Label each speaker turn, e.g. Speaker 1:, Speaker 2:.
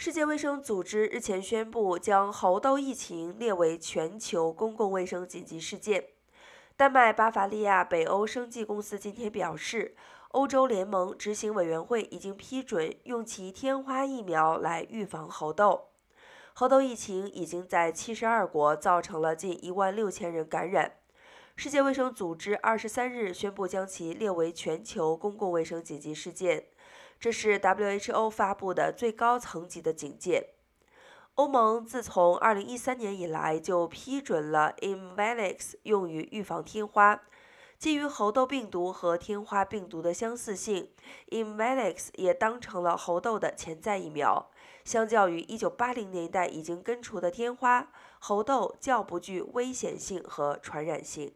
Speaker 1: 世界卫生组织日前宣布，将猴痘疫情列为全球公共卫生紧急事件。丹麦巴伐利亚北欧生技公司今天表示，欧洲联盟执行委员会已经批准用其天花疫苗来预防猴痘。猴痘疫情已经在七十二国造成了近一万六千人感染。世界卫生组织二十三日宣布将其列为全球公共卫生紧急事件。这是 WHO 发布的最高层级的警戒。欧盟自从2013年以来就批准了 i m v a l i x 用于预防天花。基于猴痘病毒和天花病毒的相似性 i m v a l i x 也当成了猴痘的潜在疫苗。相较于1980年代已经根除的天花，猴痘较不具危险性和传染性。